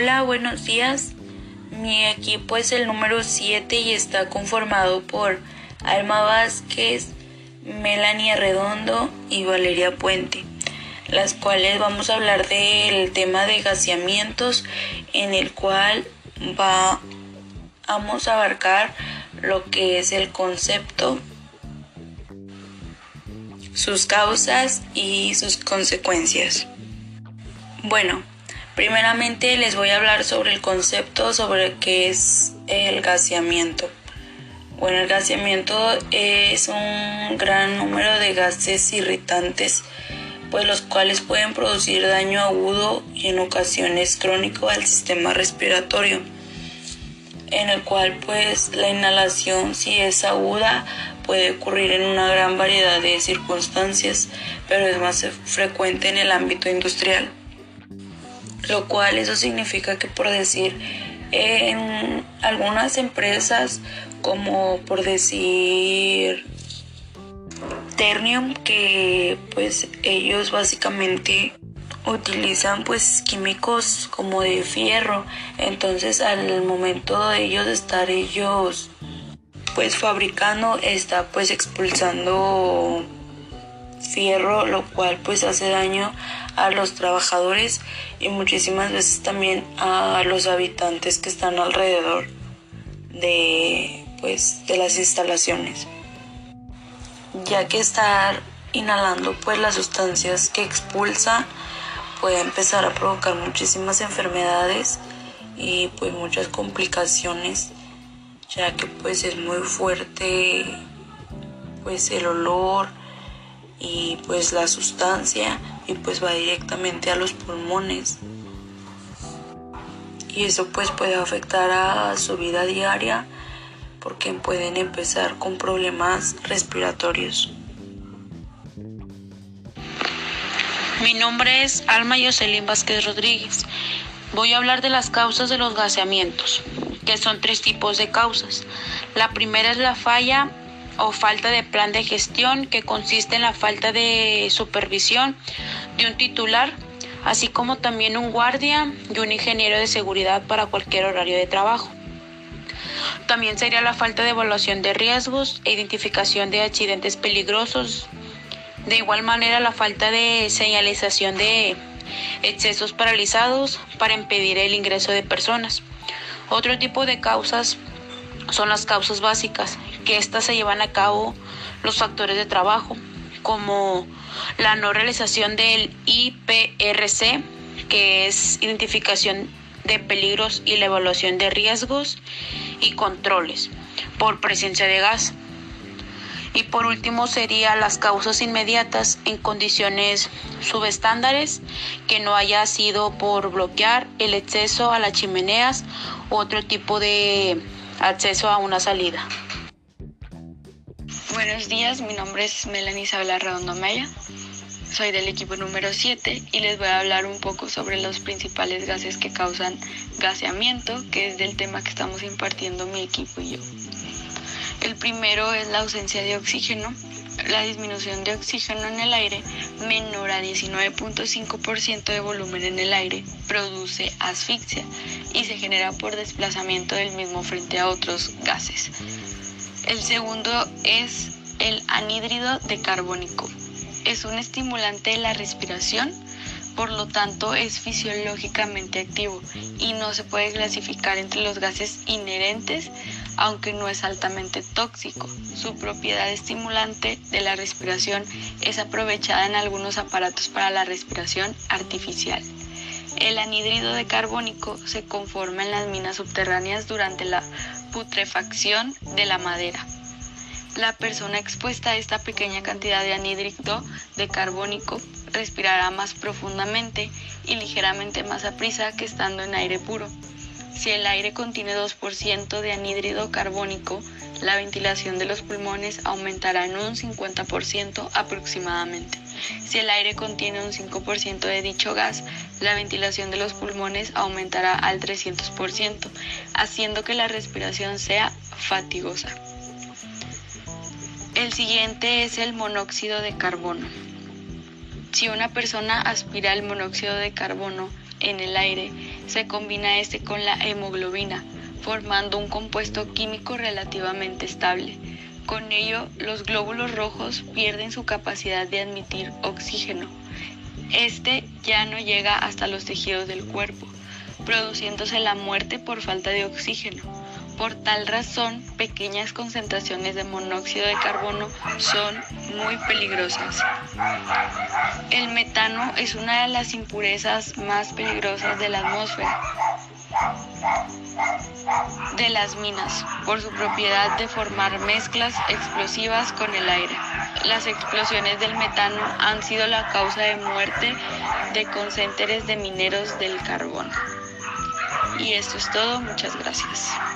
Hola, buenos días. Mi equipo es el número 7 y está conformado por Alma Vázquez, Melanie Redondo y Valeria Puente, las cuales vamos a hablar del tema de gaseamientos en el cual vamos a abarcar lo que es el concepto, sus causas y sus consecuencias. Bueno, primeramente les voy a hablar sobre el concepto sobre qué es el gaseamiento. Bueno, el gaseamiento es un gran número de gases irritantes, pues los cuales pueden producir daño agudo y en ocasiones crónico al sistema respiratorio, en el cual pues la inhalación si es aguda puede ocurrir en una gran variedad de circunstancias, pero es más frecuente en el ámbito industrial. Lo cual eso significa que por decir en algunas empresas como por decir Ternium que pues ellos básicamente utilizan pues químicos como de fierro entonces al momento de ellos estar ellos pues fabricando está pues expulsando fierro lo cual pues hace daño a los trabajadores y muchísimas veces también a los habitantes que están alrededor de pues de las instalaciones. Ya que estar inhalando pues las sustancias que expulsa puede empezar a provocar muchísimas enfermedades y pues muchas complicaciones ya que pues es muy fuerte pues el olor y pues la sustancia y pues va directamente a los pulmones y eso pues puede afectar a su vida diaria porque pueden empezar con problemas respiratorios. Mi nombre es Alma Yoselín Vázquez Rodríguez. Voy a hablar de las causas de los gaseamientos, que son tres tipos de causas. La primera es la falla o falta de plan de gestión, que consiste en la falta de supervisión de un titular, así como también un guardia y un ingeniero de seguridad para cualquier horario de trabajo. También sería la falta de evaluación de riesgos e identificación de accidentes peligrosos. De igual manera, la falta de señalización de excesos paralizados para impedir el ingreso de personas. Otro tipo de causas son las causas básicas, que estas se llevan a cabo los factores de trabajo, como la no realización del IPRC, que es identificación de peligros y la evaluación de riesgos y controles por presencia de gas. Y por último sería las causas inmediatas en condiciones subestándares que no haya sido por bloquear el acceso a las chimeneas u otro tipo de acceso a una salida. Buenos días, mi nombre es Melanie Isabela Redondo Maya. Soy del equipo número 7 y les voy a hablar un poco sobre los principales gases que causan gaseamiento, que es del tema que estamos impartiendo mi equipo y yo. El primero es la ausencia de oxígeno. La disminución de oxígeno en el aire menor a 19.5% de volumen en el aire produce asfixia y se genera por desplazamiento del mismo frente a otros gases. El segundo es el anhídrido de carbónico es un estimulante de la respiración, por lo tanto es fisiológicamente activo y no se puede clasificar entre los gases inherentes, aunque no es altamente tóxico. Su propiedad estimulante de la respiración es aprovechada en algunos aparatos para la respiración artificial. El anhídrido de carbónico se conforma en las minas subterráneas durante la putrefacción de la madera. La persona expuesta a esta pequeña cantidad de anhídrido de carbónico respirará más profundamente y ligeramente más a prisa que estando en aire puro. Si el aire contiene 2% de anhídrido carbónico, la ventilación de los pulmones aumentará en un 50% aproximadamente. Si el aire contiene un 5% de dicho gas, la ventilación de los pulmones aumentará al 300%, haciendo que la respiración sea fatigosa. El siguiente es el monóxido de carbono. Si una persona aspira el monóxido de carbono en el aire, se combina este con la hemoglobina, formando un compuesto químico relativamente estable. Con ello, los glóbulos rojos pierden su capacidad de admitir oxígeno. Este ya no llega hasta los tejidos del cuerpo, produciéndose la muerte por falta de oxígeno. Por tal razón, pequeñas concentraciones de monóxido de carbono son muy peligrosas. El metano es una de las impurezas más peligrosas de la atmósfera de las minas por su propiedad de formar mezclas explosivas con el aire. Las explosiones del metano han sido la causa de muerte de concénteres de mineros del carbón. Y esto es todo, muchas gracias.